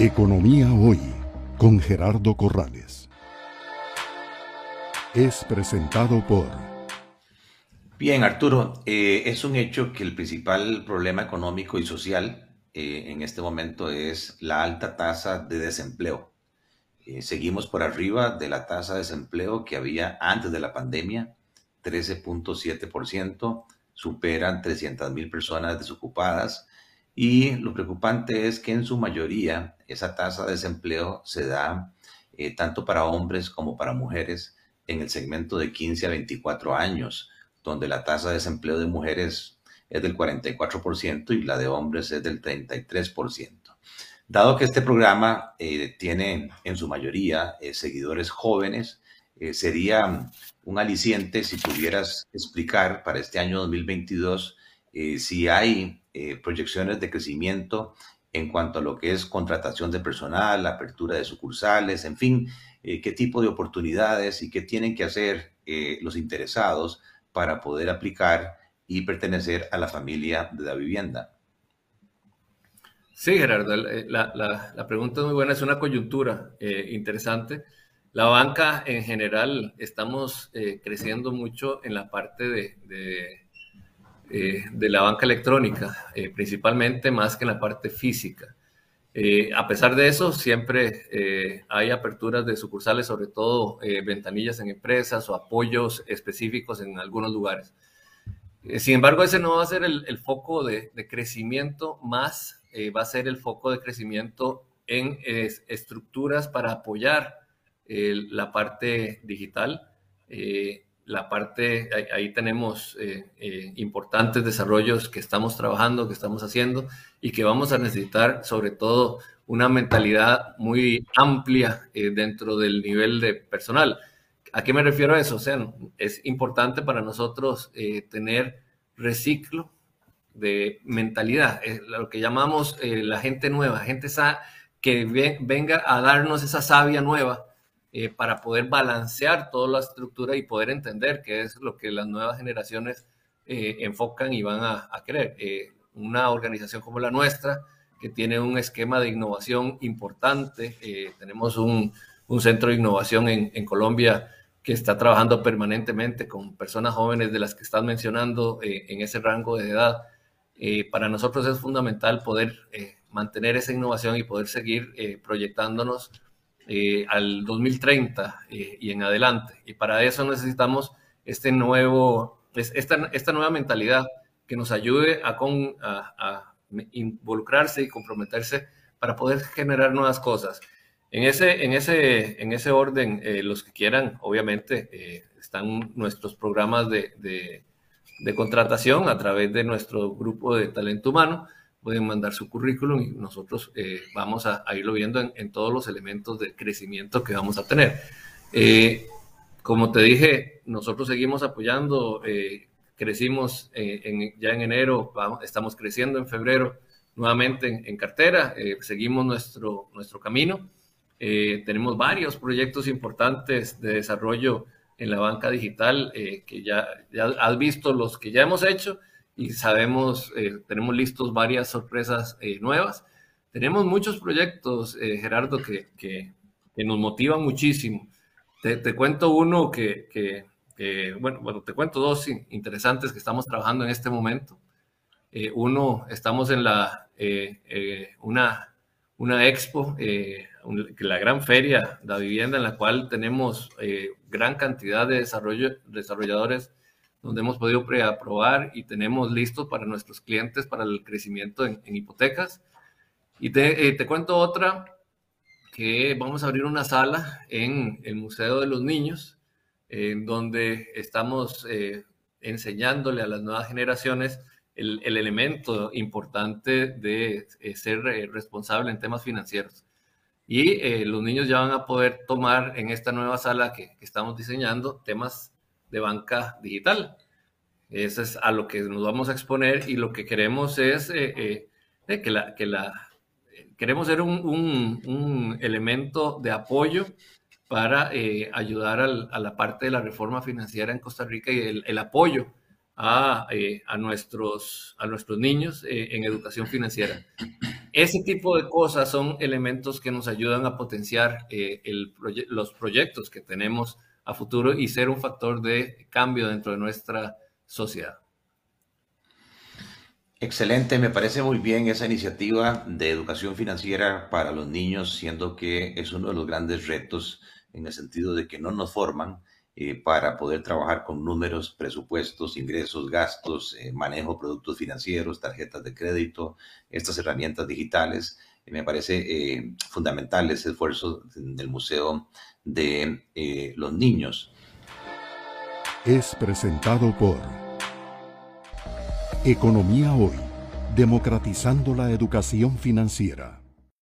Economía Hoy con Gerardo Corrales. Es presentado por... Bien, Arturo, eh, es un hecho que el principal problema económico y social eh, en este momento es la alta tasa de desempleo. Eh, seguimos por arriba de la tasa de desempleo que había antes de la pandemia, 13.7%, superan 300 mil personas desocupadas y lo preocupante es que en su mayoría esa tasa de desempleo se da eh, tanto para hombres como para mujeres en el segmento de 15 a 24 años, donde la tasa de desempleo de mujeres es del 44% y la de hombres es del 33%. Dado que este programa eh, tiene en su mayoría eh, seguidores jóvenes, sería un aliciente si pudieras explicar para este año 2022 si hay eh, proyecciones de crecimiento en cuanto a lo que es contratación de personal, apertura de sucursales, en fin, eh, qué tipo de oportunidades y qué tienen que hacer eh, los interesados para poder aplicar y pertenecer a la familia de la vivienda. Sí, Gerardo, la, la, pregunta es muy buena, es una coyuntura interesante. La banca en general estamos creciendo mucho en la parte de eh, de la banca electrónica, eh, principalmente más que en la parte física. Eh, a pesar de eso, siempre hay aperturas de sucursales, sobre todo ventanillas en empresas o apoyos específicos en algunos lugares. sin embargo, ese no va a ser el, foco de, crecimiento, más va a ser el foco de crecimiento en estructuras para apoyar la parte digital la parte, ahí, tenemos eh, eh, importantes desarrollos que estamos trabajando, que estamos haciendo y que vamos a necesitar sobre todo una mentalidad muy amplia eh, dentro del nivel de personal. ¿A qué me refiero a eso? O sea, es importante para nosotros tener reciclo de mentalidad, lo que llamamos la gente nueva, gente que venga a darnos esa savia nueva eh, para poder balancear toda la estructura y poder entender qué es lo que las nuevas generaciones eh, enfocan y van a, querer. Eh, una organización como la nuestra, que tiene un esquema de innovación importante, tenemos un, centro de innovación en, Colombia que está trabajando permanentemente con personas jóvenes de las que estás mencionando en ese rango de edad. para nosotros es fundamental poder mantener esa innovación y poder seguir proyectándonos eh, al 2030 eh, y en adelante. Y para eso necesitamos este nuevo, esta, esta nueva mentalidad que nos ayude a, con, a, involucrarse y comprometerse para poder generar nuevas cosas. En ese, en ese, en ese orden, eh, los que quieran, obviamente, están nuestros programas de, de, de, contratación a través de nuestro grupo de talento humano pueden mandar su currículum y nosotros eh, vamos a, irlo viendo en, todos los elementos de crecimiento que vamos a tener. Eh, como te dije, nosotros seguimos apoyando, eh, crecimos ya en enero, estamos creciendo en febrero nuevamente en, cartera, seguimos nuestro, nuestro camino. tenemos varios proyectos importantes de desarrollo en la banca digital que ya, ya has visto los que ya hemos hecho y sabemos, eh, tenemos listos varias sorpresas eh, nuevas. Tenemos muchos proyectos, eh, Gerardo, que, que, nos motivan muchísimo. Te, te cuento uno que, que, bueno, bueno, te cuento dos interesantes que estamos trabajando en este momento. uno, estamos en la, una, una expo, la gran feria de la vivienda en la cual tenemos gran cantidad de desarrollo, desarrolladores donde hemos podido preaprobar y tenemos listos para nuestros clientes para el crecimiento en, hipotecas. Y te, eh, te, cuento otra, que vamos a abrir una sala en el Museo de los Niños, en donde estamos eh, enseñándole a las nuevas generaciones el, el elemento importante de eh, ser responsable en temas financieros. Y los niños ya van a poder tomar en esta nueva sala que, que estamos diseñando temas de banca digital. Eso es a lo que nos vamos a exponer y lo que queremos es eh, eh, que, la, que la, queremos ser un, un, elemento de apoyo para eh, ayudar a la parte de la reforma financiera en Costa Rica y el, el apoyo a, a, nuestros, a nuestros niños en educación financiera. ese tipo de cosas son elementos que nos ayudan a potenciar eh, los proyectos que tenemos a futuro y ser un factor de cambio dentro de nuestra sociedad. Excelente, me parece muy bien esa iniciativa de educación financiera para los niños, siendo que es uno de los grandes retos en el sentido de que no nos forman eh, para poder trabajar con números, presupuestos, ingresos, gastos, eh, manejo de productos financieros, tarjetas de crédito, estas herramientas digitales. Eh, me parece fundamental ese esfuerzo del Museo de los Niños. Es presentado por Economía Hoy, democratizando la educación financiera.